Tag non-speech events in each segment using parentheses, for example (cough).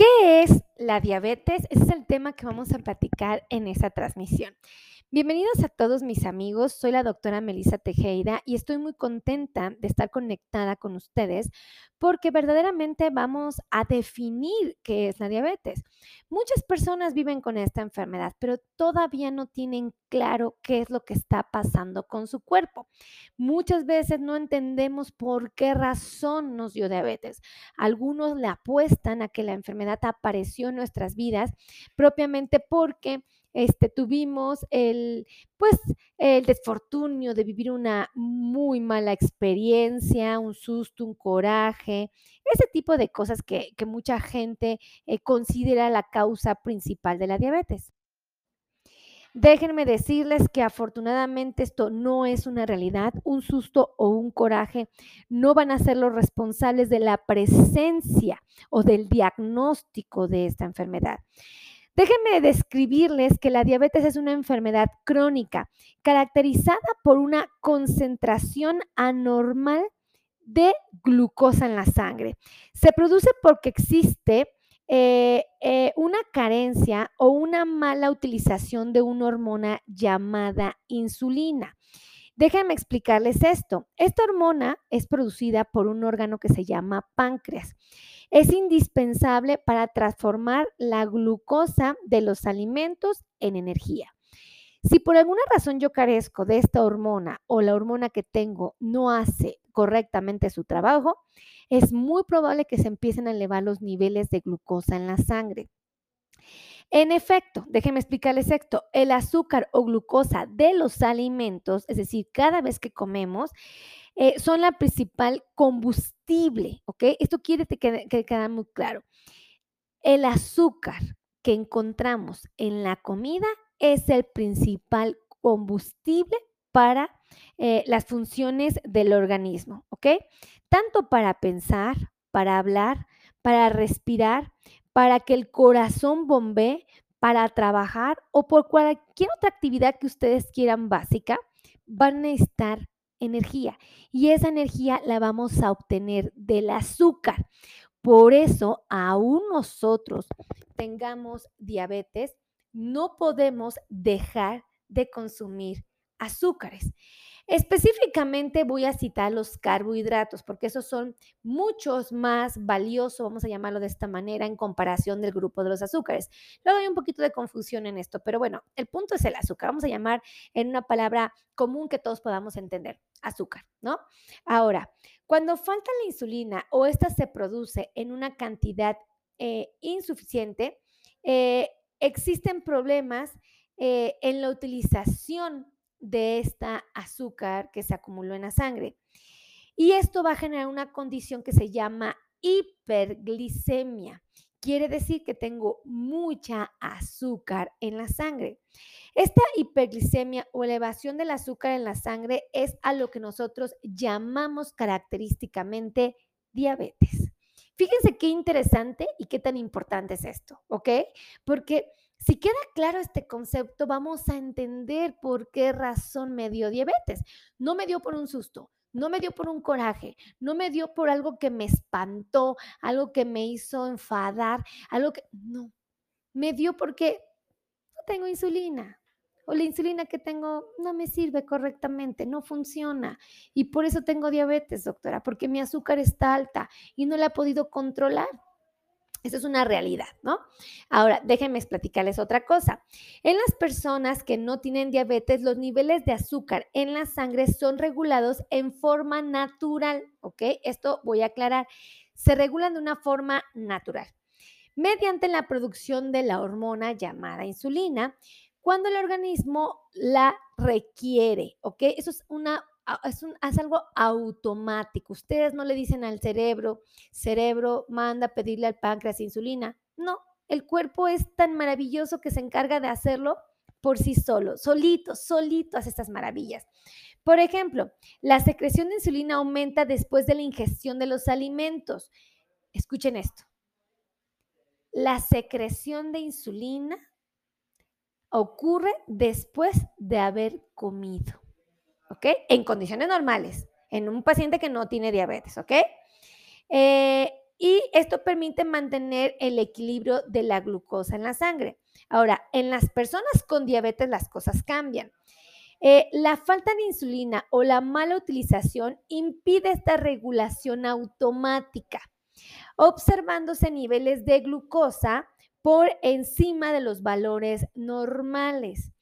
¿Qué es la diabetes? Ese es el tema que vamos a platicar en esta transmisión. Bienvenidos a todos mis amigos, soy la doctora Melissa Tejeda y estoy muy contenta de estar conectada con ustedes porque verdaderamente vamos a definir qué es la diabetes. Muchas personas viven con esta enfermedad, pero todavía no tienen claro qué es lo que está pasando con su cuerpo. Muchas veces no entendemos por qué razón nos dio diabetes. Algunos le apuestan a que la enfermedad apareció en nuestras vidas propiamente porque este, tuvimos el, pues, el desfortunio de vivir una muy mala experiencia, un susto, un coraje, ese tipo de cosas que, mucha gente eh, considera la causa principal de la diabetes. Déjenme decirles que afortunadamente esto no es una realidad, un susto o un coraje no van a ser los responsables de la presencia o del diagnóstico de esta enfermedad. Déjenme describirles que la diabetes es una enfermedad crónica caracterizada por una concentración anormal de glucosa en la sangre. Se produce porque existe eh, eh, una carencia o una mala utilización de una hormona llamada insulina. Déjenme explicarles esto. Esta hormona es producida por un órgano que se llama páncreas. Es indispensable para transformar la glucosa de los alimentos en energía. Si por alguna razón yo carezco de esta hormona o la hormona que tengo no hace correctamente su trabajo, es muy probable que se empiecen a elevar los niveles de glucosa en la sangre. En efecto, déjenme explicarles esto, el azúcar o glucosa de los alimentos, es decir, cada vez que comemos, eh, son la principal combustible, ¿ok? Esto quiere que, que quede muy claro. El azúcar que encontramos en la comida es el principal combustible para eh, las funciones del organismo, ¿ok? Tanto para pensar, para hablar, para respirar, para que el corazón bombee, para trabajar o por cualquier otra actividad que ustedes quieran básica, van a necesitar energía y esa energía la vamos a obtener del azúcar. Por eso, aún nosotros tengamos diabetes, no podemos dejar de consumir azúcares. Específicamente voy a citar los carbohidratos, porque esos son muchos más valiosos, vamos a llamarlo de esta manera, en comparación del grupo de los azúcares. Luego hay un poquito de confusión en esto, pero bueno, el punto es el azúcar. Vamos a llamar en una palabra común que todos podamos entender, azúcar, ¿no? Ahora, cuando falta la insulina o esta se produce en una cantidad eh, insuficiente, eh, existen problemas eh, en la utilización de esta azúcar que se acumuló en la sangre. Y esto va a generar una condición que se llama hiperglicemia. Quiere decir que tengo mucha azúcar en la sangre. Esta hiperglicemia o elevación del azúcar en la sangre es a lo que nosotros llamamos característicamente diabetes. Fíjense qué interesante y qué tan importante es esto, ¿ok? Porque si queda claro este concepto, vamos a entender por qué razón me dio diabetes. No me dio por un susto, no me dio por un coraje, no me dio por algo que me espantó, algo que me hizo enfadar, algo que... No, me dio porque no tengo insulina. O la insulina que tengo no me sirve correctamente, no funciona. Y por eso tengo diabetes, doctora, porque mi azúcar está alta y no la he podido controlar. Eso es una realidad, ¿no? Ahora, déjenme platicarles otra cosa. En las personas que no tienen diabetes, los niveles de azúcar en la sangre son regulados en forma natural, ¿ok? Esto voy a aclarar. Se regulan de una forma natural, mediante la producción de la hormona llamada insulina, cuando el organismo la requiere, ¿ok? Eso es una es, algo automático. Ustedes no le dicen al cerebro, cerebro, manda a pedirle al páncreas insulina. No, el cuerpo es tan maravilloso que se encarga de hacerlo por sí solo, solito, solito hace estas maravillas. Por ejemplo, la secreción de insulina aumenta después de la ingestión de los alimentos. Escuchen esto. La secreción de insulina ocurre después de haber comido. ¿ok? En condiciones normales, en un paciente que no tiene diabetes, ¿ok? Eh, y esto permite mantener el equilibrio de la glucosa en la sangre. Ahora, en las personas con diabetes las cosas cambian. Eh, la falta de insulina o la mala utilización impide esta regulación automática, observándose niveles de glucosa por encima de los valores normales.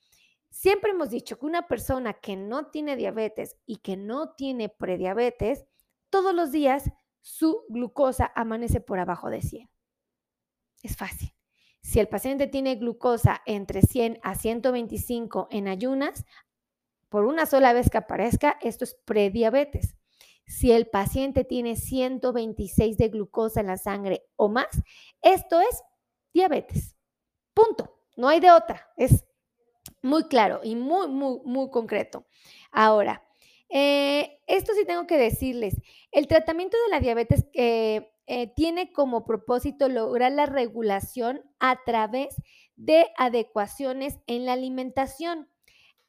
Siempre hemos dicho que una persona que no tiene diabetes y que no tiene prediabetes, todos los días su glucosa amanece por abajo de 100. Es fácil. Si el paciente tiene glucosa entre 100 a 125 en ayunas, por una sola vez que aparezca, esto es prediabetes. Si el paciente tiene 126 de glucosa en la sangre o más, esto es diabetes. Punto. No hay de otra. Es muy claro y muy, muy, muy concreto. Ahora, eh, esto sí tengo que decirles, el tratamiento de la diabetes eh, eh, tiene como propósito lograr la regulación a través de adecuaciones en la alimentación,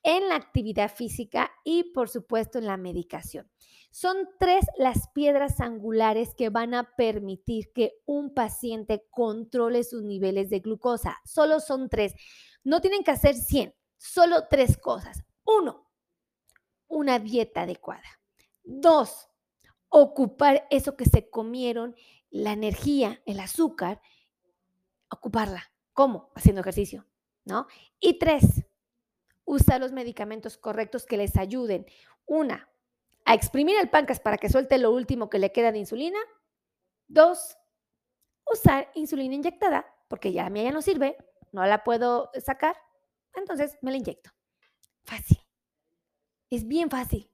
en la actividad física y por supuesto en la medicación. Son tres las piedras angulares que van a permitir que un paciente controle sus niveles de glucosa. Solo son tres. No tienen que hacer 100, solo tres cosas. Uno, una dieta adecuada. Dos, ocupar eso que se comieron, la energía, el azúcar, ocuparla. ¿Cómo? Haciendo ejercicio, ¿no? Y tres, usar los medicamentos correctos que les ayuden. Una, a exprimir el páncreas para que suelte lo último que le queda de insulina. Dos, usar insulina inyectada, porque ya a mí ya no sirve, no la puedo sacar, entonces me la inyecto. Fácil. Es bien fácil.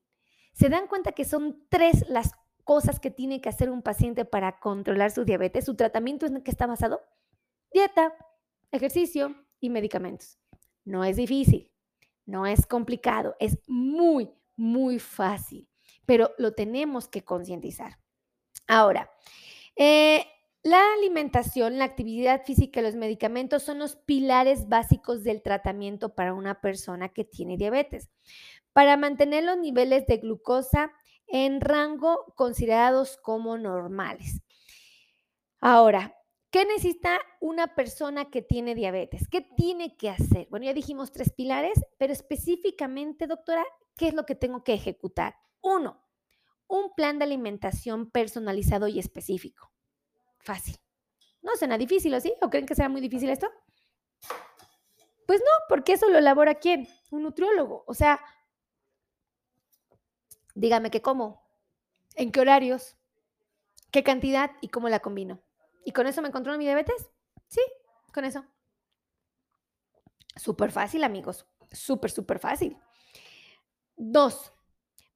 ¿Se dan cuenta que son tres las cosas que tiene que hacer un paciente para controlar su diabetes? ¿Su tratamiento en qué está basado? Dieta, ejercicio y medicamentos. No es difícil, no es complicado, es muy, muy fácil, pero lo tenemos que concientizar. Ahora, eh, la alimentación, la actividad física y los medicamentos son los pilares básicos del tratamiento para una persona que tiene diabetes, para mantener los niveles de glucosa en rango considerados como normales. Ahora, ¿qué necesita una persona que tiene diabetes? ¿Qué tiene que hacer? Bueno, ya dijimos tres pilares, pero específicamente, doctora, ¿qué es lo que tengo que ejecutar? Uno, un plan de alimentación personalizado y específico. Fácil. No suena difícil, ¿o sí? ¿O creen que será muy difícil esto? Pues no, porque eso lo elabora quién? Un nutriólogo. O sea, dígame qué como, en qué horarios, qué cantidad y cómo la combino. ¿Y con eso me controlo mi diabetes? Sí, con eso. Súper fácil, amigos. Súper, súper fácil. Dos,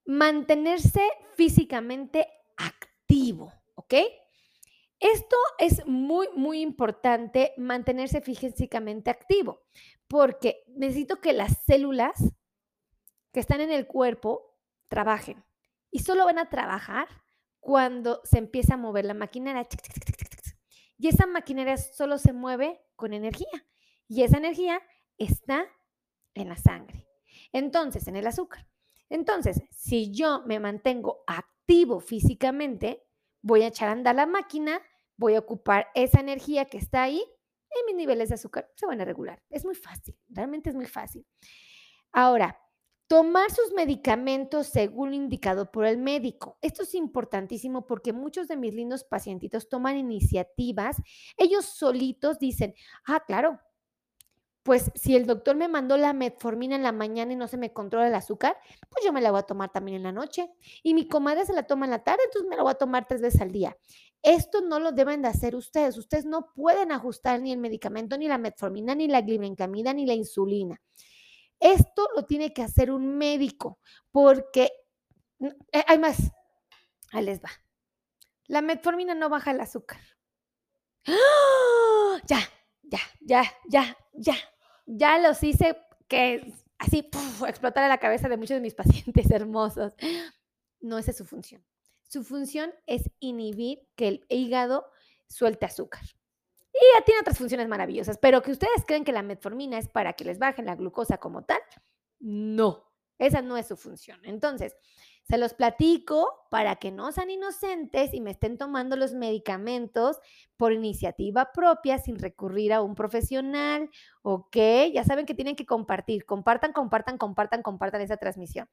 mantenerse físicamente activo, ¿ok? Esto es muy, muy importante, mantenerse físicamente activo, porque necesito que las células que están en el cuerpo trabajen. Y solo van a trabajar cuando se empieza a mover la maquinaria. Y esa maquinaria solo se mueve con energía. Y esa energía está en la sangre. Entonces, en el azúcar. Entonces, si yo me mantengo activo físicamente, voy a echar a andar la máquina, voy a ocupar esa energía que está ahí y mis niveles de azúcar se van a regular. Es muy fácil, realmente es muy fácil. Ahora, tomar sus medicamentos según indicado por el médico. Esto es importantísimo porque muchos de mis lindos pacientitos toman iniciativas, ellos solitos dicen, ah, claro, pues si el doctor me mandó la metformina en la mañana y no se me controla el azúcar, pues yo me la voy a tomar también en la noche. Y mi comadre se la toma en la tarde, entonces me la voy a tomar tres veces al día. Esto no lo deben de hacer ustedes. Ustedes no pueden ajustar ni el medicamento, ni la metformina, ni la glibenclamida, ni la insulina. Esto lo tiene que hacer un médico porque eh, hay más. Ahí les va. La metformina no baja el azúcar. ¡Ah! Ya, ya, ya, ya, ya, ya los hice que así explotar la cabeza de muchos de mis (laughs) pacientes hermosos. No esa es su función. Su función es inhibir que el hígado suelte azúcar. Y ya tiene otras funciones maravillosas, pero que ustedes creen que la metformina es para que les bajen la glucosa como tal, no, esa no es su función. Entonces, Se los platico para que no sean inocentes y me estén tomando los medicamentos por iniciativa propia sin recurrir a un profesional, ¿ok? Ya saben que tienen que compartir, compartan, compartan, compartan, compartan esa transmisión.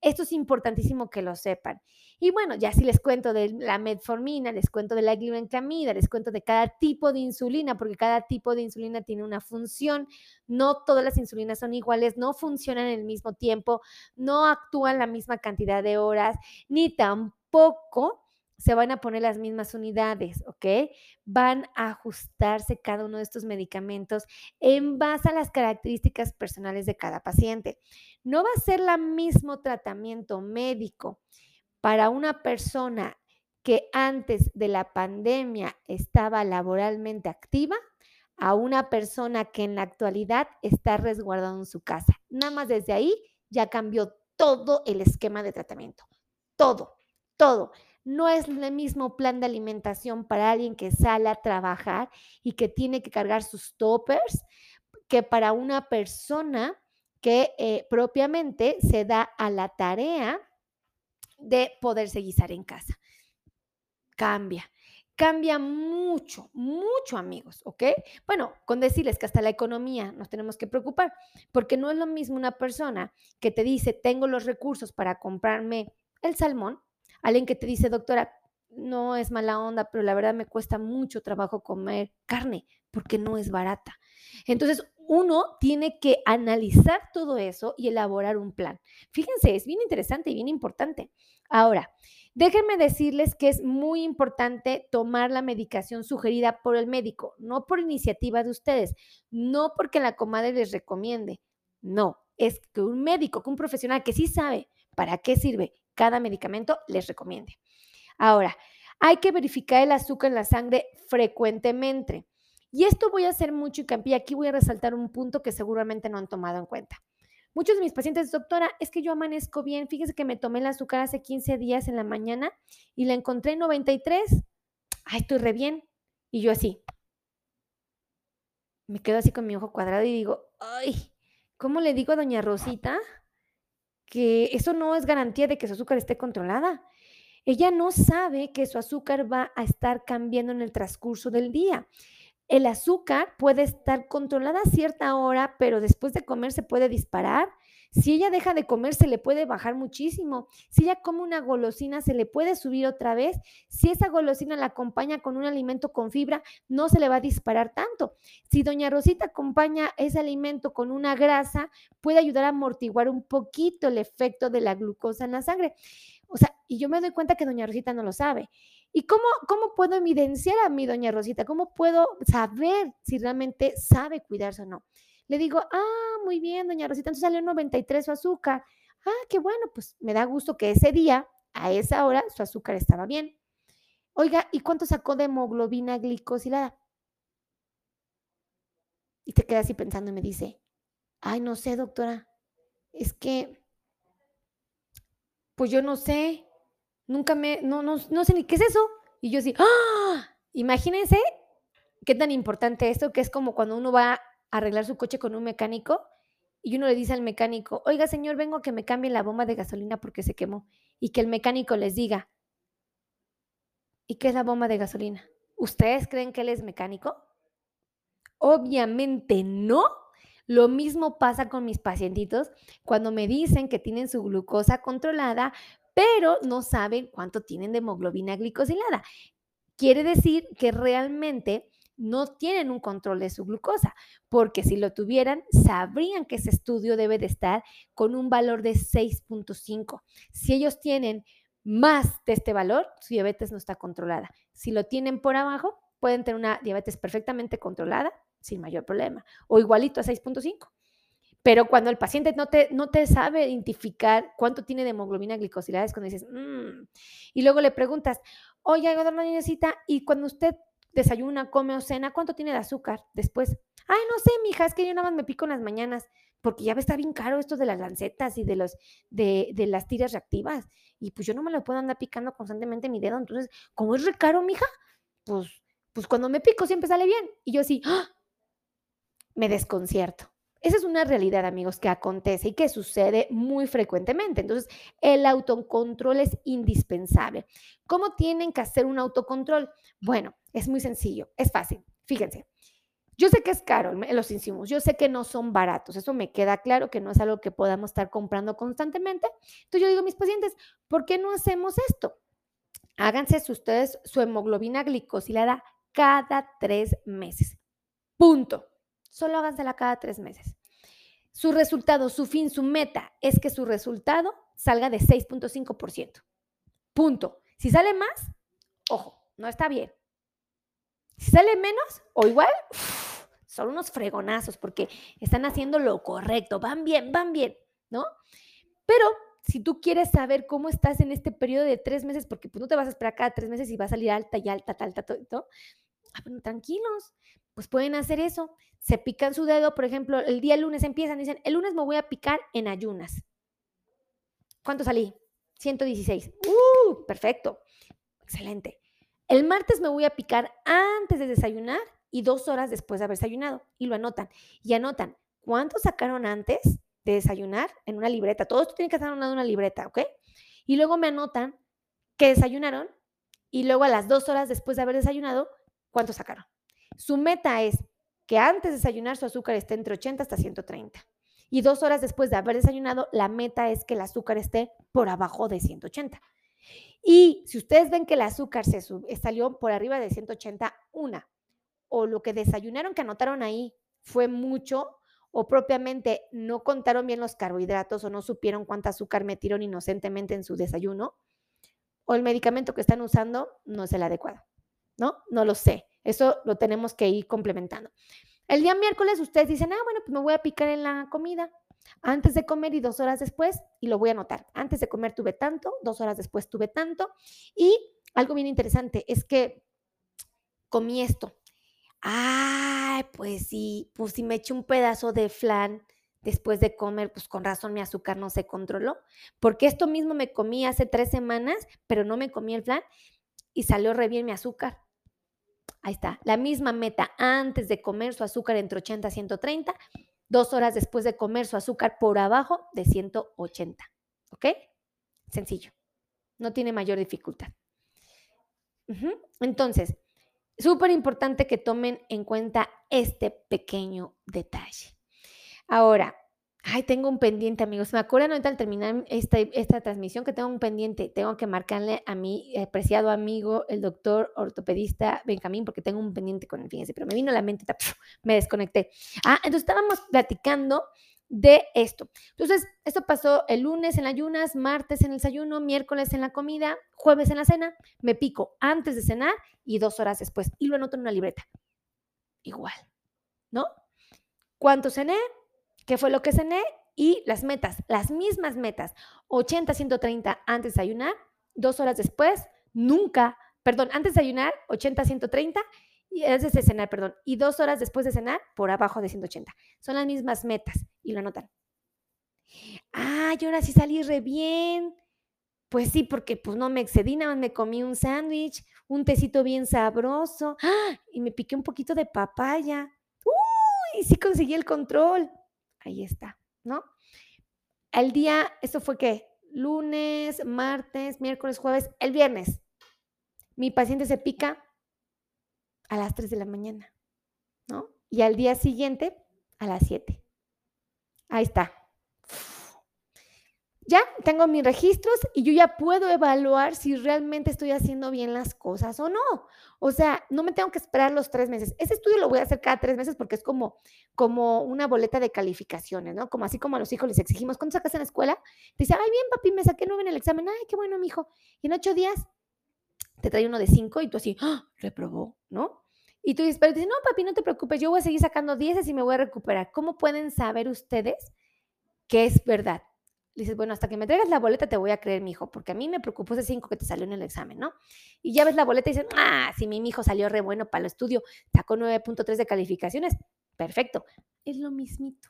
Esto es importantísimo que lo sepan. Y bueno, ya si les cuento de la metformina, les cuento de la glibenclamida, les cuento de cada tipo de insulina, porque cada tipo de insulina tiene una función. No todas las insulinas son iguales, no funcionan en el mismo tiempo, no actúan la misma cantidad de horas, ni tampoco se van a poner las mismas unidades, ¿ok? Van a ajustarse cada uno de estos medicamentos en base a las características personales de cada paciente. No va a ser el mismo tratamiento médico para una persona que antes de la pandemia estaba laboralmente activa a una persona que en la actualidad está resguardada en su casa. Nada más desde ahí ya cambió todo el esquema de tratamiento. Todo, todo. No es el mismo plan de alimentación para alguien que sale a trabajar y que tiene que cargar sus toppers que para una persona que eh, propiamente se da a la tarea de poderse guisar en casa. Cambia, cambia mucho, mucho amigos, ¿ok? Bueno, con decirles que hasta la economía nos tenemos que preocupar, porque no es lo mismo una persona que te dice, tengo los recursos para comprarme el salmón, Alguien que te dice, doctora, no es mala onda, pero la verdad me cuesta mucho trabajo comer carne porque no es barata. Entonces, uno tiene que analizar todo eso y elaborar un plan. Fíjense, es bien interesante y bien importante. Ahora, déjenme decirles que es muy importante tomar la medicación sugerida por el médico, no por iniciativa de ustedes, no porque la comadre les recomiende, no, es que un médico, que un profesional que sí sabe para qué sirve cada medicamento les recomiende. Ahora, hay que verificar el azúcar en la sangre frecuentemente. Y esto voy a hacer mucho y Aquí voy a resaltar un punto que seguramente no han tomado en cuenta. Muchos de mis pacientes, doctora, es que yo amanezco bien. Fíjese que me tomé el azúcar hace 15 días en la mañana y la encontré en 93. Ay, estoy re bien. Y yo así. Me quedo así con mi ojo cuadrado y digo, ay, ¿cómo le digo a doña Rosita que eso no es garantía de que su azúcar esté controlada. Ella no sabe que su azúcar va a estar cambiando en el transcurso del día. El azúcar puede estar controlada a cierta hora, pero después de comer se puede disparar si ella deja de comer, se le puede bajar muchísimo. Si ella come una golosina, se le puede subir otra vez. Si esa golosina la acompaña con un alimento con fibra, no se le va a disparar tanto. Si doña Rosita acompaña ese alimento con una grasa, puede ayudar a amortiguar un poquito el efecto de la glucosa en la sangre. O sea, y yo me doy cuenta que doña Rosita no lo sabe. ¿Y cómo, cómo puedo evidenciar a mi doña Rosita? ¿Cómo puedo saber si realmente sabe cuidarse o no? Le digo, ah, muy bien, doña Rosita, entonces salió 93 su azúcar. Ah, qué bueno, pues me da gusto que ese día, a esa hora, su azúcar estaba bien. Oiga, ¿y cuánto sacó de hemoglobina glicosilada? Y te queda así pensando y me dice, ay, no sé, doctora, es que, pues yo no sé, nunca me, no, no, no sé ni qué es eso. Y yo así, ¡ah! Imagínense qué tan importante esto, que es como cuando uno va arreglar su coche con un mecánico y uno le dice al mecánico, oiga señor, vengo que me cambie la bomba de gasolina porque se quemó. Y que el mecánico les diga, ¿y qué es la bomba de gasolina? ¿Ustedes creen que él es mecánico? Obviamente no. Lo mismo pasa con mis pacientitos cuando me dicen que tienen su glucosa controlada, pero no saben cuánto tienen de hemoglobina glicosilada. Quiere decir que realmente no tienen un control de su glucosa, porque si lo tuvieran, sabrían que ese estudio debe de estar con un valor de 6.5. Si ellos tienen más de este valor, su diabetes no está controlada. Si lo tienen por abajo, pueden tener una diabetes perfectamente controlada sin mayor problema, o igualito a 6.5. Pero cuando el paciente no te, no te sabe identificar cuánto tiene de hemoglobina glicosilada, es cuando dices, mmm. y luego le preguntas, oye, doña necesita, y cuando usted desayuna, come o cena, ¿cuánto tiene de azúcar después? Ay, no sé, mija, es que yo nada más me pico en las mañanas, porque ya está bien caro esto de las lancetas y de, los, de, de las tiras reactivas. Y pues yo no me lo puedo andar picando constantemente mi dedo. Entonces, como es re caro, mija, pues, pues cuando me pico siempre sale bien. Y yo sí, ¡ah! me desconcierto. Esa es una realidad, amigos, que acontece y que sucede muy frecuentemente. Entonces, el autocontrol es indispensable. ¿Cómo tienen que hacer un autocontrol? Bueno, es muy sencillo, es fácil. Fíjense, yo sé que es caro los insumos, yo sé que no son baratos, eso me queda claro que no es algo que podamos estar comprando constantemente. Entonces yo digo a mis pacientes, ¿por qué no hacemos esto? Háganse ustedes su hemoglobina glicosilada cada tres meses. Punto. Solo hágansela cada tres meses. Su resultado, su fin, su meta es que su resultado salga de 6.5%. Punto. Si sale más, ojo, no está bien. Si sale menos o igual, son unos fregonazos porque están haciendo lo correcto, van bien, van bien, ¿no? Pero si tú quieres saber cómo estás en este periodo de tres meses, porque pues no te vas a esperar cada tres meses y va a salir alta y alta, tal, tal, tal, ah, tranquilos, pues pueden hacer eso. Se pican su dedo, por ejemplo, el día lunes empiezan, dicen, el lunes me voy a picar en ayunas. ¿Cuánto salí? 116. ¡Uh! Perfecto. Excelente. El martes me voy a picar antes de desayunar y dos horas después de haber desayunado. Y lo anotan. Y anotan cuánto sacaron antes de desayunar en una libreta. Todo esto tiene que estar en una libreta, ¿ok? Y luego me anotan que desayunaron y luego a las dos horas después de haber desayunado, cuánto sacaron. Su meta es que antes de desayunar su azúcar esté entre 80 hasta 130. Y dos horas después de haber desayunado, la meta es que el azúcar esté por abajo de 180. Y si ustedes ven que el azúcar se salió por arriba de 180, una, o lo que desayunaron que anotaron ahí fue mucho, o propiamente no contaron bien los carbohidratos o no supieron cuánta azúcar metieron inocentemente en su desayuno, o el medicamento que están usando no es el adecuado, ¿no? No lo sé. Eso lo tenemos que ir complementando. El día miércoles ustedes dicen, ah, bueno, pues me voy a picar en la comida. Antes de comer y dos horas después, y lo voy a anotar. Antes de comer tuve tanto, dos horas después tuve tanto. Y algo bien interesante es que comí esto. Ay, pues sí, pues si me eché un pedazo de flan después de comer, pues con razón mi azúcar no se controló. Porque esto mismo me comí hace tres semanas, pero no me comí el flan y salió re bien mi azúcar. Ahí está, la misma meta antes de comer su azúcar entre 80 y 130, dos horas después de comer su azúcar por abajo de 180. ¿Ok? Sencillo. No tiene mayor dificultad. Entonces, súper importante que tomen en cuenta este pequeño detalle. Ahora, Ay, tengo un pendiente, amigos. Me acuerdan ahorita al terminar esta, esta transmisión que tengo un pendiente. Tengo que marcarle a mi apreciado amigo, el doctor ortopedista Benjamín, porque tengo un pendiente con él, fíjense, pero me vino la mente, me desconecté. Ah, entonces estábamos platicando de esto. Entonces, esto pasó el lunes en las ayunas, martes en el desayuno, miércoles en la comida, jueves en la cena. Me pico antes de cenar y dos horas después. Y lo anoto en una libreta. Igual, ¿no? ¿Cuánto cené? Qué fue lo que cené y las metas, las mismas metas, 80, 130 antes de ayunar, dos horas después, nunca, perdón, antes de ayunar, 80, 130 y antes de cenar, perdón, y dos horas después de cenar, por abajo de 180. Son las mismas metas y lo anotan. Ah, y ahora sí salí re bien. Pues sí, porque pues no me excedí, nada más me comí un sándwich, un tecito bien sabroso, ¡ah! y me piqué un poquito de papaya. ¡Uy! Sí conseguí el control ahí está, ¿no? El día, eso fue que lunes, martes, miércoles, jueves, el viernes, mi paciente se pica a las 3 de la mañana, ¿no? Y al día siguiente a las 7. Ahí está ya tengo mis registros y yo ya puedo evaluar si realmente estoy haciendo bien las cosas o no. O sea, no me tengo que esperar los tres meses. Ese estudio lo voy a hacer cada tres meses porque es como, como una boleta de calificaciones, ¿no? Como así como a los hijos les exigimos, ¿cuánto sacas en la escuela? Te dice, ay, bien, papi, me saqué nueve en el examen. Ay, qué bueno, mi hijo. Y en ocho días te trae uno de cinco y tú así, ¡ah! reprobó, ¿no? Y tú dices, pero dices, no, papi, no te preocupes, yo voy a seguir sacando dieces y me voy a recuperar. ¿Cómo pueden saber ustedes que es verdad? Dices, bueno, hasta que me traigas la boleta te voy a creer, mi hijo, porque a mí me preocupó ese 5 que te salió en el examen, ¿no? Y ya ves la boleta y dices, ah, si mi hijo salió re bueno para el estudio, sacó 9.3 de calificaciones, perfecto. Es lo mismito.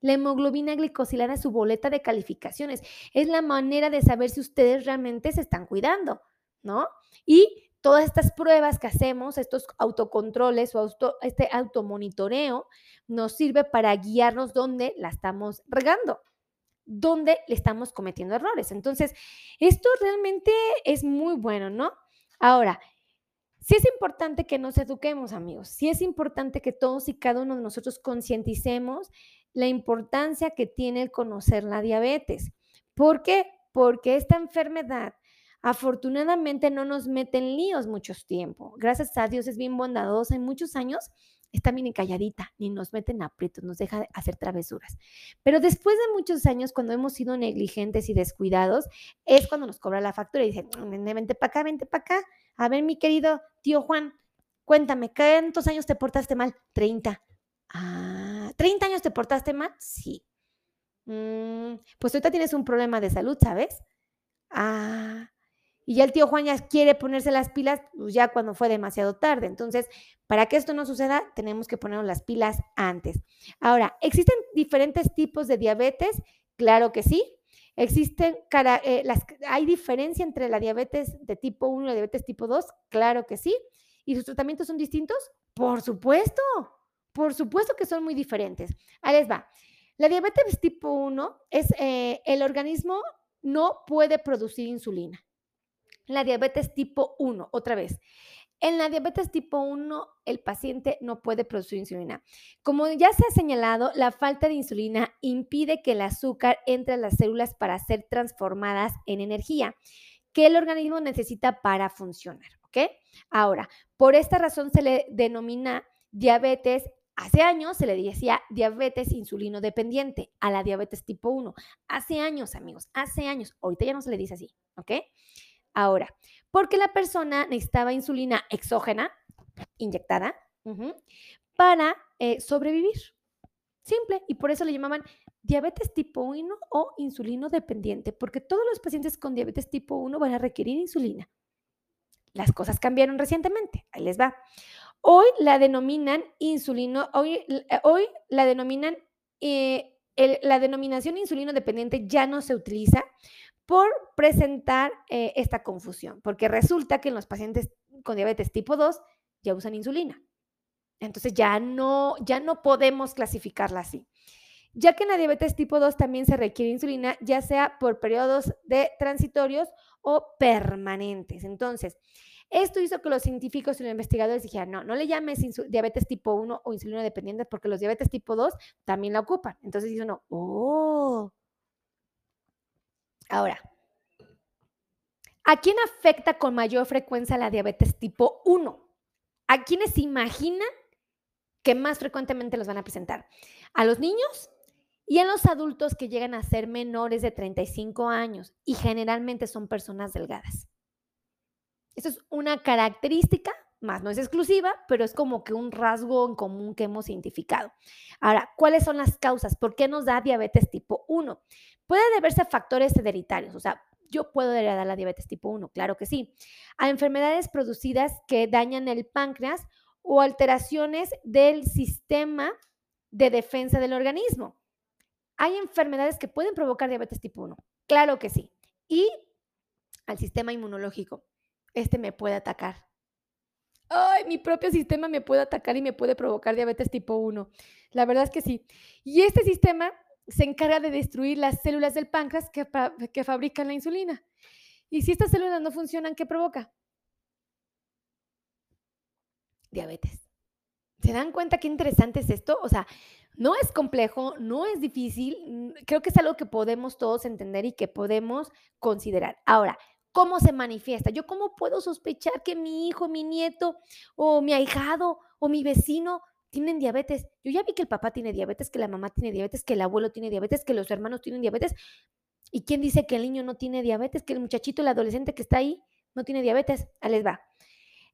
La hemoglobina glicosilada es su boleta de calificaciones. Es la manera de saber si ustedes realmente se están cuidando, ¿no? Y todas estas pruebas que hacemos, estos autocontroles o este automonitoreo, nos sirve para guiarnos dónde la estamos regando, dónde le estamos cometiendo errores. Entonces, esto realmente es muy bueno, ¿no? Ahora, sí es importante que nos eduquemos, amigos. Sí es importante que todos y cada uno de nosotros concienticemos la importancia que tiene el conocer la diabetes. ¿Por qué? Porque esta enfermedad afortunadamente no nos mete en líos muchos tiempo. Gracias a Dios es bien bondadosa. En muchos años está bien calladita, ni nos mete en aprietos, nos deja hacer travesuras. Pero después de muchos años, cuando hemos sido negligentes y descuidados, es cuando nos cobra la factura y dice, vente para acá, vente para acá. A ver, mi querido tío Juan, cuéntame, ¿cuántos años te portaste mal? 30. Ah, ¿30 años te portaste mal? Sí. Mm, pues ahorita tienes un problema de salud, ¿sabes? Ah, y ya el tío Juan ya quiere ponerse las pilas, pues ya cuando fue demasiado tarde. Entonces, para que esto no suceda, tenemos que ponernos las pilas antes. Ahora, ¿existen diferentes tipos de diabetes? Claro que sí. Existen, eh, ¿hay diferencia entre la diabetes de tipo 1 y la diabetes tipo 2? Claro que sí. ¿Y sus tratamientos son distintos? Por supuesto, por supuesto que son muy diferentes. Ahí les va. La diabetes tipo 1 es eh, el organismo no puede producir insulina la diabetes tipo 1, otra vez. En la diabetes tipo 1, el paciente no puede producir insulina. Como ya se ha señalado, la falta de insulina impide que el azúcar entre a las células para ser transformadas en energía que el organismo necesita para funcionar. ¿Ok? Ahora, por esta razón se le denomina diabetes. Hace años se le decía diabetes insulino dependiente a la diabetes tipo 1. Hace años, amigos, hace años. Ahorita ya no se le dice así. ¿Ok? Ahora, porque la persona necesitaba insulina exógena, inyectada, para eh, sobrevivir. Simple. Y por eso le llamaban diabetes tipo 1 o insulino dependiente, porque todos los pacientes con diabetes tipo 1 van a requerir insulina. Las cosas cambiaron recientemente. Ahí les va. Hoy la denominan insulino, hoy, hoy la denominan, eh, la denominación insulino dependiente ya no se utiliza por presentar eh, esta confusión, porque resulta que en los pacientes con diabetes tipo 2 ya usan insulina. Entonces ya no, ya no podemos clasificarla así. Ya que en la diabetes tipo 2 también se requiere insulina, ya sea por periodos de transitorios o permanentes. Entonces, esto hizo que los científicos y los investigadores dijeran, no, no le llames diabetes tipo 1 o insulina dependiente porque los diabetes tipo 2 también la ocupan. Entonces dice uno, oh, Ahora, ¿a quién afecta con mayor frecuencia la diabetes tipo 1? ¿A quiénes se imaginan que más frecuentemente los van a presentar? A los niños y a los adultos que llegan a ser menores de 35 años y generalmente son personas delgadas. Eso es una característica, más no es exclusiva, pero es como que un rasgo en común que hemos identificado. Ahora, ¿cuáles son las causas? ¿Por qué nos da diabetes tipo 1? Puede deberse a factores hereditarios, o sea, yo puedo heredar la diabetes tipo 1, claro que sí, a enfermedades producidas que dañan el páncreas o alteraciones del sistema de defensa del organismo. Hay enfermedades que pueden provocar diabetes tipo 1, claro que sí. Y al sistema inmunológico, este me puede atacar. Ay, mi propio sistema me puede atacar y me puede provocar diabetes tipo 1. La verdad es que sí. Y este sistema se encarga de destruir las células del páncreas que, que fabrican la insulina. Y si estas células no funcionan, ¿qué provoca? Diabetes. ¿Se dan cuenta qué interesante es esto? O sea, no es complejo, no es difícil, creo que es algo que podemos todos entender y que podemos considerar. Ahora, ¿cómo se manifiesta? ¿Yo cómo puedo sospechar que mi hijo, mi nieto o mi ahijado o mi vecino tienen diabetes. Yo ya vi que el papá tiene diabetes, que la mamá tiene diabetes, que el abuelo tiene diabetes, que los hermanos tienen diabetes. ¿Y quién dice que el niño no tiene diabetes? Que el muchachito, el adolescente que está ahí, no tiene diabetes. Ahí les va.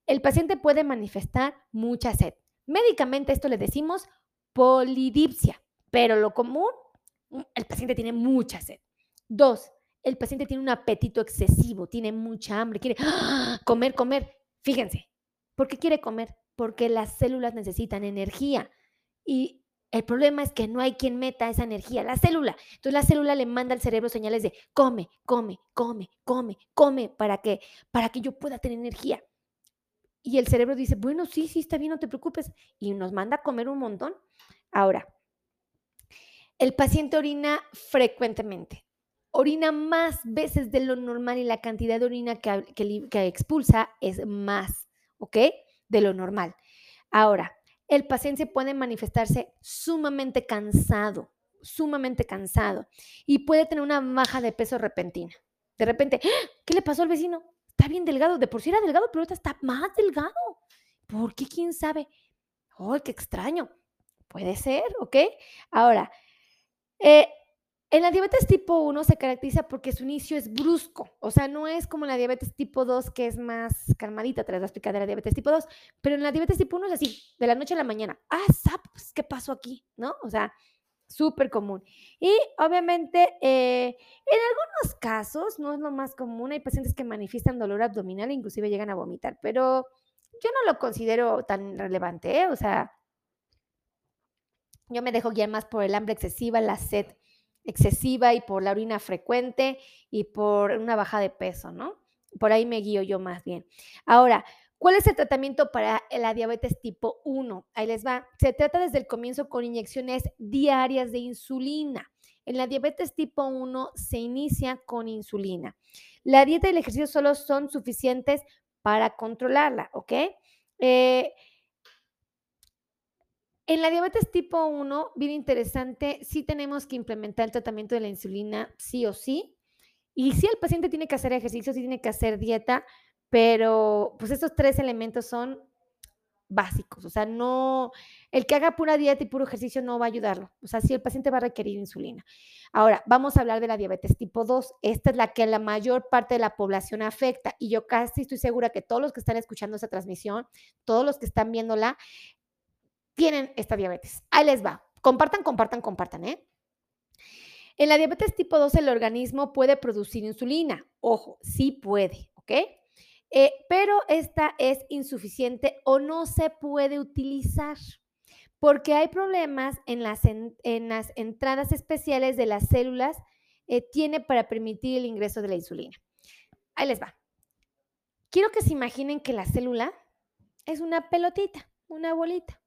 El paciente puede manifestar mucha sed. Médicamente esto le decimos polidipsia, pero lo común, mm, el paciente tiene mucha sed. Dos, el paciente tiene un apetito excesivo, tiene mucha hambre, quiere ¡ah! comer, comer. Fíjense, ¿por qué quiere comer? porque las células necesitan energía y el problema es que no hay quien meta esa energía, la célula. Entonces la célula le manda al cerebro señales de come, come, come, come, come para que para que yo pueda tener energía. y el cerebro dice, bueno, sí, sí, está bien, no te preocupes. Y nos manda a comer un montón. Ahora, el paciente orina frecuentemente. Orina más veces de lo normal y la cantidad de orina que, expulsa es más, ¿ok? De lo normal. Ahora, el paciente puede manifestarse sumamente cansado, sumamente cansado y puede tener una baja de peso repentina. De repente, ¡Ah! ¿qué le pasó al vecino? está bien delgado, de por sí era delgado, pero ahorita está más delgado. ¿Por qué? ¿Quién sabe? ¡Ay, qué extraño! Puede ser, ¿ok? Ahora, eh, en la diabetes tipo 1 se caracteriza porque su inicio es brusco, o sea, no es como la diabetes tipo 2 que es más calmadita, te la explicar de la diabetes tipo 2, pero en la diabetes tipo 1 es así, de la noche a la mañana. Ah, pues, ¿qué pasó aquí? ¿No? O sea, súper común. Y obviamente, eh, en algunos casos, no es lo más común, hay pacientes que manifiestan dolor abdominal e inclusive llegan a vomitar, pero yo no lo considero tan relevante, ¿eh? o sea, yo me dejo guiar más por el hambre excesiva, la sed excesiva y por la orina frecuente y por una baja de peso, ¿no? Por ahí me guío yo más bien. Ahora, ¿Cuál es el tratamiento para la diabetes tipo 1? Ahí les va. Se trata desde el comienzo con inyecciones diarias de insulina. En la diabetes tipo 1 se inicia con insulina. La dieta y el ejercicio solo son suficientes para controlarla, ¿ok? Eh, en la diabetes tipo 1, bien interesante, sí tenemos que implementar el tratamiento de la insulina, sí o sí. Y si el paciente tiene que hacer ejercicio, sí tiene que hacer dieta, pero, pues, estos tres elementos son básicos, o sea, no el que haga pura dieta y puro ejercicio no va a ayudarlo, o sea, sí el paciente va a requerir insulina. Ahora, vamos a hablar de la diabetes tipo 2. Esta es la que la mayor parte de la población afecta y yo casi estoy segura que todos los que están escuchando esta transmisión, todos los que están viéndola, tienen esta diabetes. Ahí les va. Compartan, compartan, compartan, ¿eh? En la diabetes tipo 2 el organismo puede producir insulina. Ojo, sí puede, ¿ok? Eh, pero esta es insuficiente o no se puede utilizar porque hay problemas en las, en, las entradas especiales de las células, eh, tiene para permitir el ingreso de la insulina. Ahí les va. Quiero que se imaginen que la célula es una pelotita, una bolita.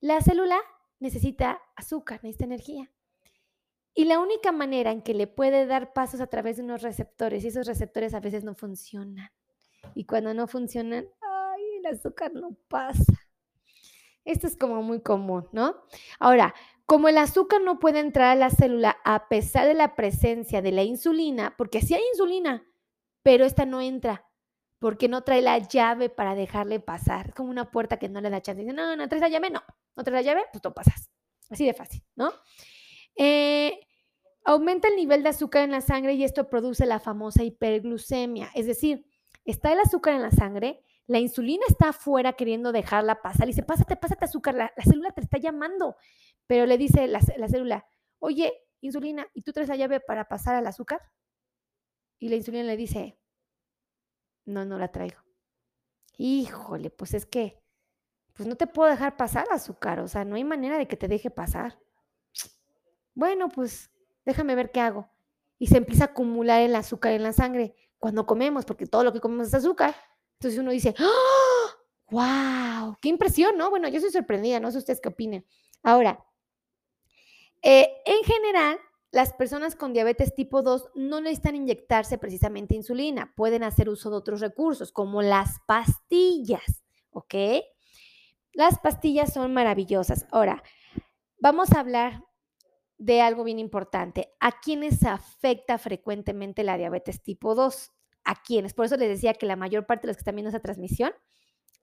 La célula necesita azúcar, necesita energía. Y la única manera en que le puede dar pasos a través de unos receptores, y esos receptores a veces no funcionan. Y cuando no funcionan, ay, el azúcar no pasa. Esto es como muy común, ¿no? Ahora, como el azúcar no puede entrar a la célula a pesar de la presencia de la insulina, porque sí hay insulina, pero esta no entra, porque no trae la llave para dejarle pasar. Es como una puerta que no le da chance. Dice, no, no traes la llave, no. No traes la llave, pues tú pasas. Así de fácil, ¿no? Eh, aumenta el nivel de azúcar en la sangre y esto produce la famosa hiperglucemia. Es decir, está el azúcar en la sangre, la insulina está afuera queriendo dejarla pasar y dice, pásate, pásate azúcar, la, célula te está llamando, pero le dice la, la, célula, oye, insulina, ¿y tú traes la llave para pasar al azúcar? Y la insulina le dice, no, no la traigo. Híjole, pues es que, pues no te puedo dejar pasar azúcar, o sea, no hay manera de que te deje pasar. Bueno, pues déjame ver qué hago. Y se empieza a acumular el azúcar en la sangre cuando comemos, porque todo lo que comemos es azúcar. Entonces uno dice, ¡Oh! ¡Wow! ¡Qué impresión! ¿no? Bueno, yo soy sorprendida, no sé ustedes qué opinen. Ahora, eh, en general, las personas con diabetes tipo 2 no necesitan inyectarse precisamente insulina, pueden hacer uso de otros recursos, como las pastillas, ¿ok? Las pastillas son maravillosas. Ahora, vamos a hablar de algo bien importante. ¿A quiénes afecta frecuentemente la diabetes tipo 2? ¿A quiénes? Por eso les decía que la mayor parte de los que están viendo esa transmisión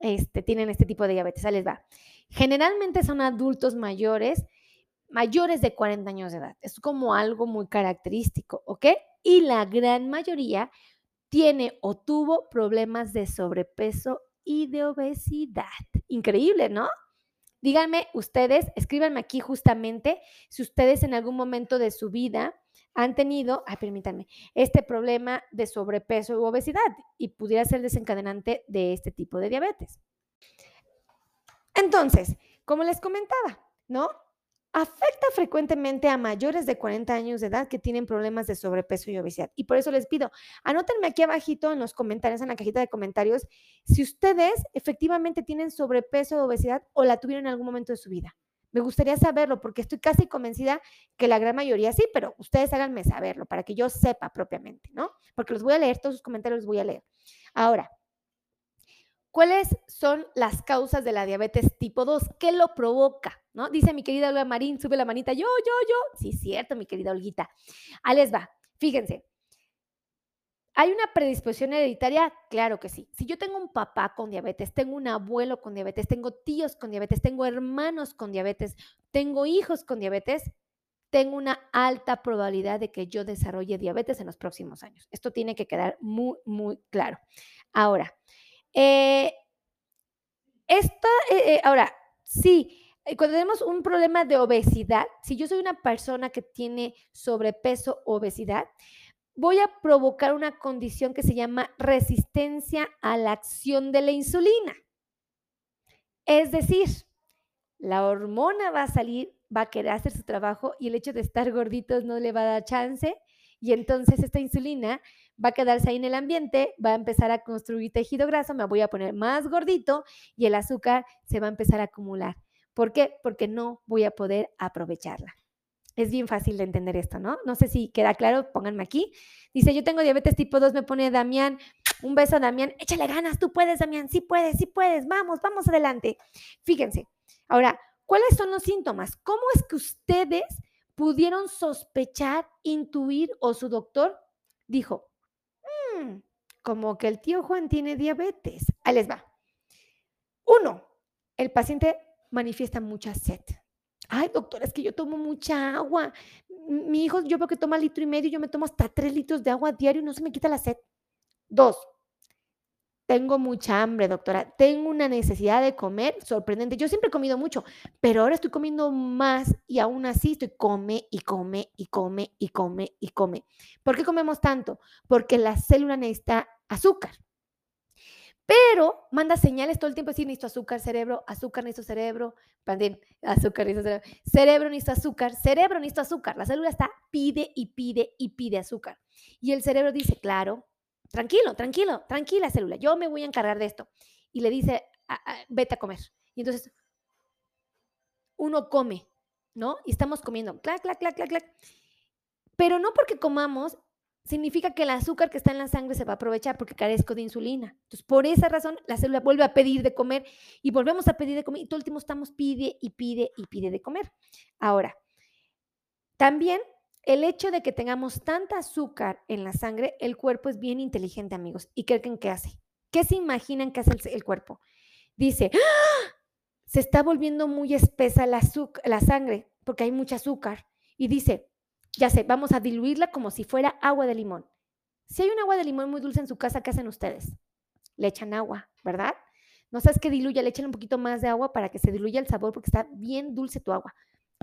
este, tienen este tipo de diabetes. Ahí les va. Generalmente son adultos mayores, mayores de 40 años de edad. Es como algo muy característico, ¿ok? Y la gran mayoría tiene o tuvo problemas de sobrepeso y de obesidad. Increíble, ¿no? Díganme ustedes, escríbanme aquí justamente si ustedes en algún momento de su vida han tenido, ay, permítanme, este problema de sobrepeso u obesidad y pudiera ser desencadenante de este tipo de diabetes. Entonces, como les comentaba, ¿no? Afecta frecuentemente a mayores de 40 años de edad que tienen problemas de sobrepeso y obesidad. Y por eso les pido, anótenme aquí abajito en los comentarios, en la cajita de comentarios, si ustedes efectivamente tienen sobrepeso o obesidad o la tuvieron en algún momento de su vida. Me gustaría saberlo porque estoy casi convencida que la gran mayoría sí, pero ustedes háganme saberlo para que yo sepa propiamente, ¿no? Porque los voy a leer, todos sus comentarios los voy a leer. Ahora, ¿cuáles son las causas de la diabetes tipo 2? ¿Qué lo provoca? ¿No? Dice mi querida Olga Marín, sube la manita, yo, yo, yo. Sí, cierto, mi querida Olguita. Ahí les va. Fíjense, ¿Hay una predisposición hereditaria? Claro que sí. Si yo tengo un papá con diabetes, tengo un abuelo con diabetes, tengo tíos con diabetes, tengo hermanos con diabetes, tengo hijos con diabetes, tengo una alta probabilidad de que yo desarrolle diabetes en los próximos años. Esto tiene que quedar muy, muy claro. Ahora, eh, eh, eh, ahora, sí, cuando tenemos un problema de obesidad, si yo soy una persona que tiene sobrepeso, obesidad, voy a provocar una condición que se llama resistencia a la acción de la insulina. Es decir, la hormona va a salir, va a querer hacer su trabajo y el hecho de estar gorditos no le va a dar chance y entonces esta insulina va a quedarse ahí en el ambiente, va a empezar a construir tejido graso, me voy a poner más gordito y el azúcar se va a empezar a acumular. ¿Por qué? Porque no voy a poder aprovecharla. Es bien fácil de entender esto, ¿no? No sé si queda claro, pónganme aquí. Dice, yo tengo diabetes tipo 2, me pone Damián. Un beso, Damián. Échale ganas, tú puedes, Damián. Sí puedes, sí puedes. Vamos, vamos adelante. Fíjense. Ahora, ¿cuáles son los síntomas? ¿Cómo es que ustedes pudieron sospechar, intuir o su doctor dijo, mm, como que el tío Juan tiene diabetes? Ahí les va. Uno, el paciente manifiesta mucha sed. Ay, doctora, es que yo tomo mucha agua. Mi hijo, yo veo que toma litro y medio, yo me tomo hasta tres litros de agua diario y no se me quita la sed. Dos, tengo mucha hambre, doctora. Tengo una necesidad de comer sorprendente. Yo siempre he comido mucho, pero ahora estoy comiendo más y aún así estoy come y come y come y come y come. ¿Por qué comemos tanto? Porque la célula necesita azúcar. Pero manda señales todo el tiempo, decir, necesito azúcar, cerebro, azúcar, necesito cerebro, también azúcar, necesito cerebro, cerebro, necesito azúcar, cerebro, necesito azúcar. La célula está, pide y pide y pide azúcar. Y el cerebro dice, claro, tranquilo, tranquilo, tranquila célula, yo me voy a encargar de esto. Y le dice, vete a comer. Y entonces uno come, ¿no? Y estamos comiendo, clac, clac, clac, clac, clac. Pero no porque comamos significa que el azúcar que está en la sangre se va a aprovechar porque carezco de insulina. Entonces, por esa razón, la célula vuelve a pedir de comer y volvemos a pedir de comer y todo el tiempo estamos pide y pide y pide de comer. Ahora, también el hecho de que tengamos tanta azúcar en la sangre, el cuerpo es bien inteligente, amigos. ¿Y creen que hace? ¿Qué se imaginan que hace el, cuerpo? Dice, ¡Ah! se está volviendo muy espesa la, sangre porque hay mucha azúcar. Y dice, ya sé, vamos a diluirla como si fuera agua de limón. Si hay un agua de limón muy dulce en su casa, ¿qué hacen ustedes? Le echan agua, ¿verdad? No sabes que diluya, le echan un poquito más de agua para que se diluya el sabor porque está bien dulce tu agua.